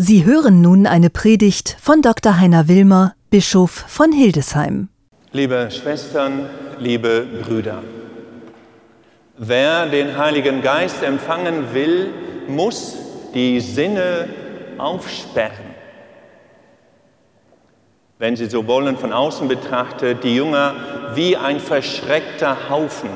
Sie hören nun eine Predigt von Dr. Heiner Wilmer, Bischof von Hildesheim. Liebe Schwestern, liebe Brüder, wer den Heiligen Geist empfangen will, muss die Sinne aufsperren. Wenn Sie so wollen, von außen betrachtet, die Jünger wie ein verschreckter Haufen,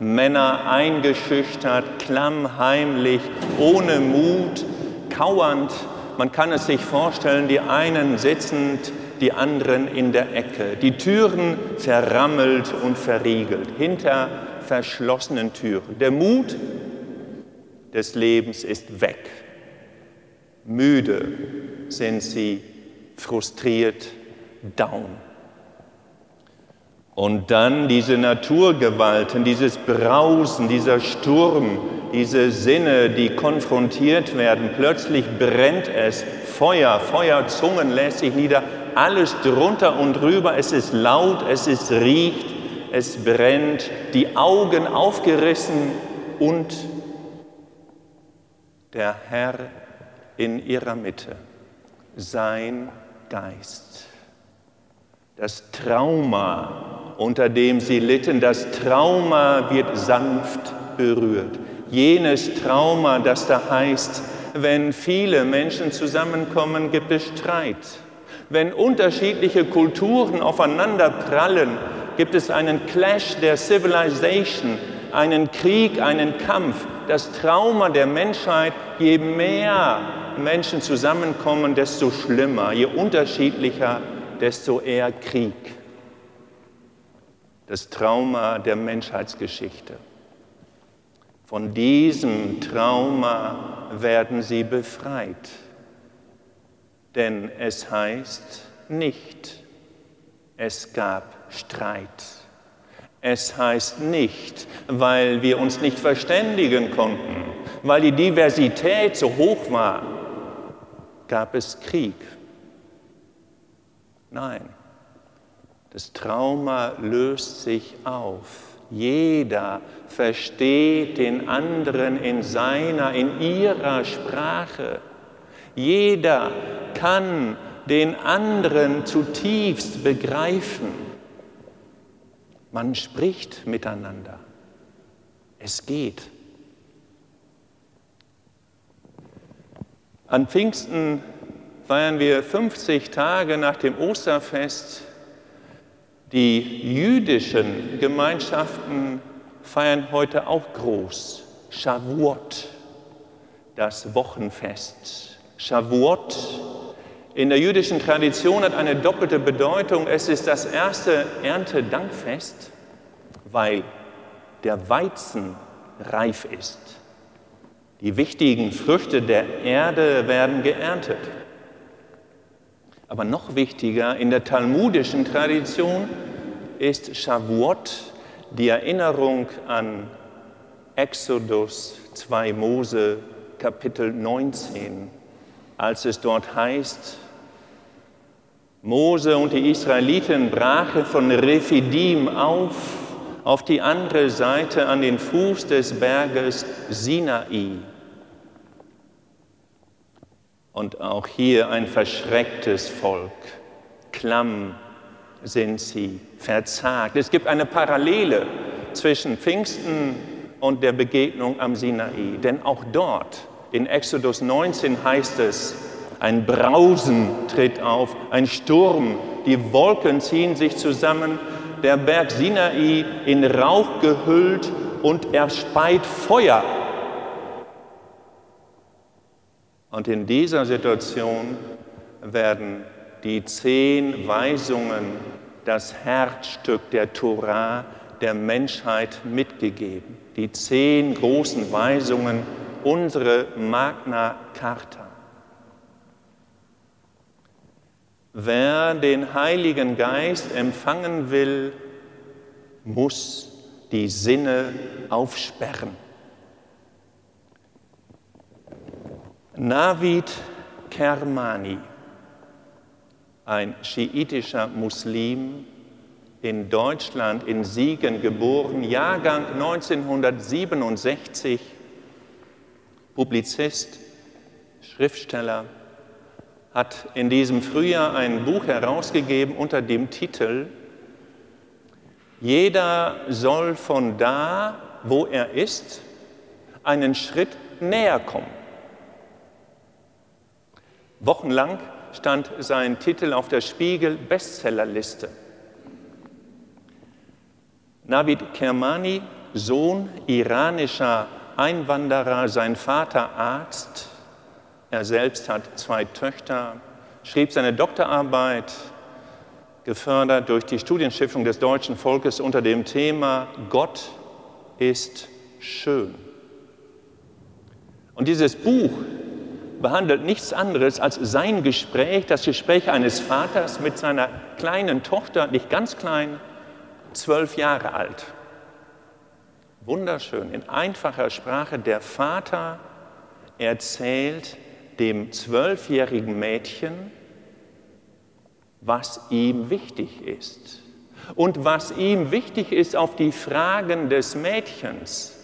Männer eingeschüchtert, klammheimlich, ohne Mut, kauernd man kann es sich vorstellen, die einen sitzend, die anderen in der Ecke, die Türen verrammelt und verriegelt, hinter verschlossenen Türen. Der Mut des Lebens ist weg. Müde sind sie, frustriert, down. Und dann diese Naturgewalten, dieses Brausen, dieser Sturm, diese Sinne, die konfrontiert werden. Plötzlich brennt es, Feuer, Feuerzungen lässt sich nieder, alles drunter und drüber. Es ist laut, es ist riecht, es brennt, die Augen aufgerissen und der Herr in ihrer Mitte, sein Geist. Das Trauma unter dem sie litten. Das Trauma wird sanft berührt. Jenes Trauma, das da heißt, wenn viele Menschen zusammenkommen, gibt es Streit. Wenn unterschiedliche Kulturen aufeinander prallen, gibt es einen Clash der Civilization, einen Krieg, einen Kampf. Das Trauma der Menschheit, je mehr Menschen zusammenkommen, desto schlimmer. Je unterschiedlicher, desto eher Krieg das Trauma der Menschheitsgeschichte. Von diesem Trauma werden sie befreit, denn es heißt nicht, es gab Streit. Es heißt nicht, weil wir uns nicht verständigen konnten, weil die Diversität so hoch war, gab es Krieg. Nein, das Trauma löst sich auf. Jeder versteht den anderen in seiner, in ihrer Sprache. Jeder kann den anderen zutiefst begreifen. Man spricht miteinander. Es geht. An Pfingsten feiern wir 50 Tage nach dem Osterfest die jüdischen Gemeinschaften feiern heute auch groß Shavuot, das Wochenfest. Shavuot in der jüdischen Tradition hat eine doppelte Bedeutung. Es ist das erste Erntedankfest, weil der Weizen reif ist. Die wichtigen Früchte der Erde werden geerntet. Aber noch wichtiger, in der talmudischen Tradition ist Shavuot die Erinnerung an Exodus 2 Mose Kapitel 19, als es dort heißt, Mose und die Israeliten brachen von Rephidim auf, auf die andere Seite an den Fuß des Berges Sinai. Und auch hier ein verschrecktes Volk. Klamm sind sie, verzagt. Es gibt eine Parallele zwischen Pfingsten und der Begegnung am Sinai. Denn auch dort, in Exodus 19 heißt es, ein Brausen tritt auf, ein Sturm, die Wolken ziehen sich zusammen, der Berg Sinai in Rauch gehüllt und er speit Feuer und in dieser Situation werden die zehn Weisungen, das Herzstück der Torah der Menschheit mitgegeben. Die zehn großen Weisungen, unsere Magna Carta. Wer den Heiligen Geist empfangen will, muss die Sinne aufsperren. Navid Kermani, ein schiitischer Muslim, in Deutschland in Siegen geboren, Jahrgang 1967, Publizist, Schriftsteller, hat in diesem Frühjahr ein Buch herausgegeben unter dem Titel Jeder soll von da, wo er ist, einen Schritt näher kommen. Wochenlang stand sein Titel auf der Spiegel Bestsellerliste. Navid Kermani, Sohn iranischer Einwanderer, sein Vater Arzt, er selbst hat zwei Töchter, schrieb seine Doktorarbeit, gefördert durch die Studienstiftung des deutschen Volkes unter dem Thema Gott ist schön. Und dieses Buch behandelt nichts anderes als sein Gespräch, das Gespräch eines Vaters mit seiner kleinen Tochter, nicht ganz klein, zwölf Jahre alt. Wunderschön, in einfacher Sprache, der Vater erzählt dem zwölfjährigen Mädchen, was ihm wichtig ist. Und was ihm wichtig ist auf die Fragen des Mädchens.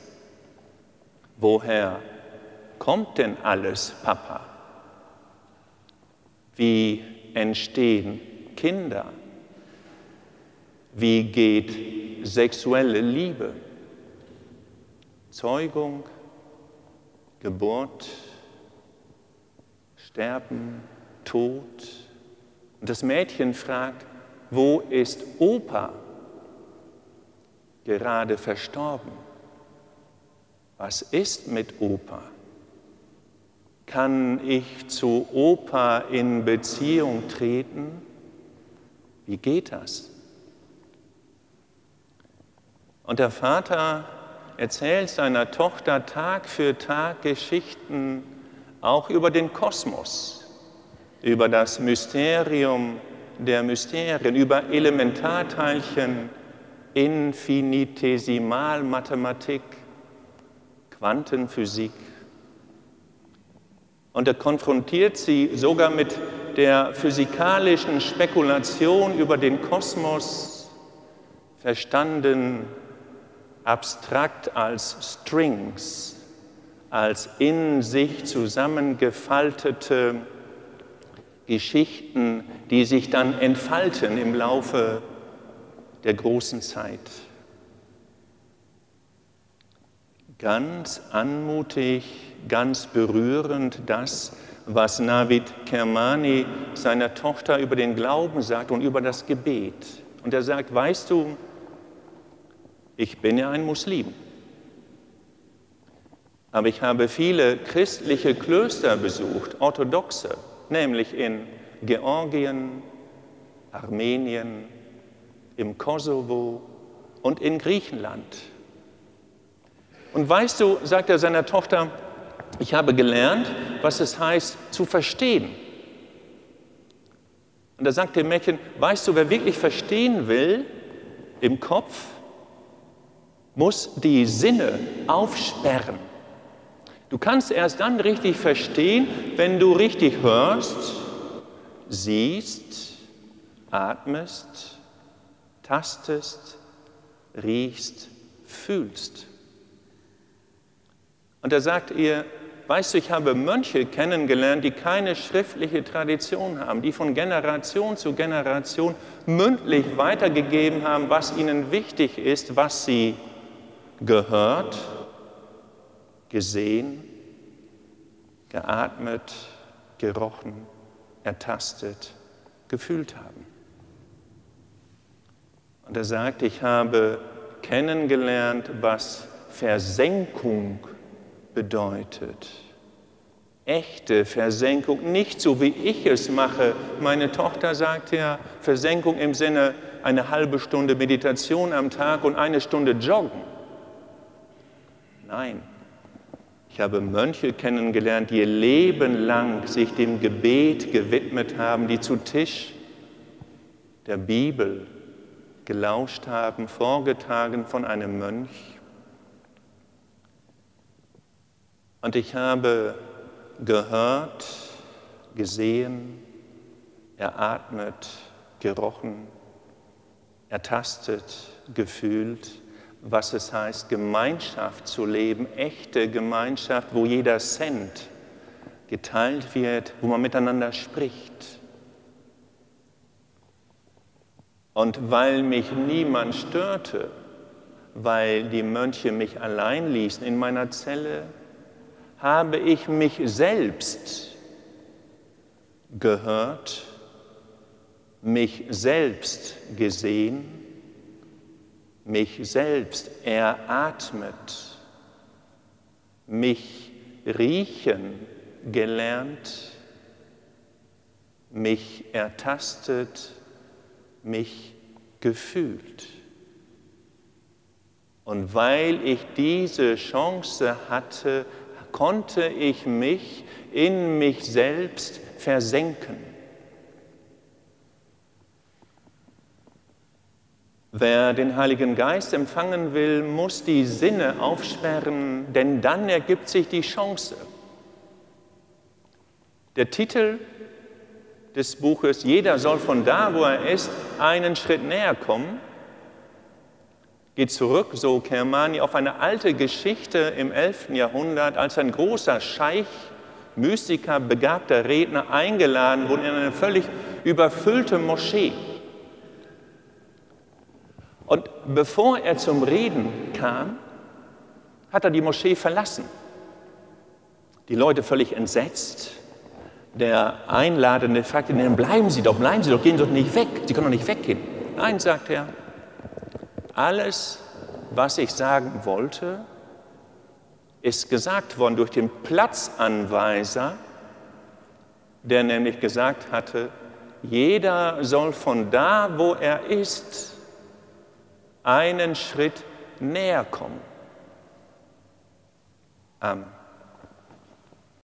Woher kommt denn alles, Papa? Wie entstehen Kinder? Wie geht sexuelle Liebe? Zeugung, Geburt, Sterben, Tod. Und das Mädchen fragt, wo ist Opa? Gerade verstorben. Was ist mit Opa? Kann ich zu Opa in Beziehung treten? Wie geht das? Und der Vater erzählt seiner Tochter Tag für Tag Geschichten auch über den Kosmos, über das Mysterium der Mysterien, über Elementarteilchen, Infinitesimalmathematik, Quantenphysik. Und er konfrontiert sie sogar mit der physikalischen Spekulation über den Kosmos, verstanden abstrakt als Strings, als in sich zusammengefaltete Geschichten, die sich dann entfalten im Laufe der großen Zeit. Ganz anmutig, ganz berührend das, was Navid Kermani seiner Tochter über den Glauben sagt und über das Gebet. Und er sagt, weißt du, ich bin ja ein Muslim. Aber ich habe viele christliche Klöster besucht, orthodoxe, nämlich in Georgien, Armenien, im Kosovo und in Griechenland. Und weißt du, sagt er seiner Tochter, ich habe gelernt, was es heißt zu verstehen. Und da sagt dem Mädchen, weißt du, wer wirklich verstehen will im Kopf, muss die Sinne aufsperren. Du kannst erst dann richtig verstehen, wenn du richtig hörst, siehst, atmest, tastest, riechst, fühlst. Und da sagt ihr, weißt du, ich habe Mönche kennengelernt, die keine schriftliche Tradition haben, die von Generation zu Generation mündlich weitergegeben haben, was ihnen wichtig ist, was sie gehört, gesehen, geatmet, gerochen, ertastet, gefühlt haben. Und er sagt, ich habe kennengelernt, was Versenkung bedeutet. Echte Versenkung, nicht so wie ich es mache. Meine Tochter sagt ja, Versenkung im Sinne eine halbe Stunde Meditation am Tag und eine Stunde Joggen. Nein, ich habe Mönche kennengelernt, die ihr Leben lang sich dem Gebet gewidmet haben, die zu Tisch der Bibel gelauscht haben, vorgetragen von einem Mönch. Und ich habe gehört, gesehen, eratmet, gerochen, ertastet, gefühlt, was es heißt, Gemeinschaft zu leben, echte Gemeinschaft, wo jeder Cent geteilt wird, wo man miteinander spricht. Und weil mich niemand störte, weil die Mönche mich allein ließen in meiner Zelle, habe ich mich selbst gehört, mich selbst gesehen, mich selbst eratmet, mich riechen gelernt, mich ertastet, mich gefühlt. Und weil ich diese Chance hatte, konnte ich mich in mich selbst versenken. Wer den Heiligen Geist empfangen will, muss die Sinne aufsperren, denn dann ergibt sich die Chance. Der Titel des Buches, Jeder soll von da, wo er ist, einen Schritt näher kommen, geht zurück, so Kermani, auf eine alte Geschichte im 11. Jahrhundert, als ein großer Scheich, Mystiker, begabter Redner eingeladen wurde in eine völlig überfüllte Moschee. Und bevor er zum Reden kam, hat er die Moschee verlassen. Die Leute völlig entsetzt. Der Einladende fragte ihn, bleiben Sie doch, bleiben Sie doch, gehen Sie doch nicht weg. Sie können doch nicht weggehen. Nein, sagt er, alles, was ich sagen wollte, ist gesagt worden durch den Platzanweiser, der nämlich gesagt hatte, jeder soll von da, wo er ist, einen Schritt näher kommen. Amen.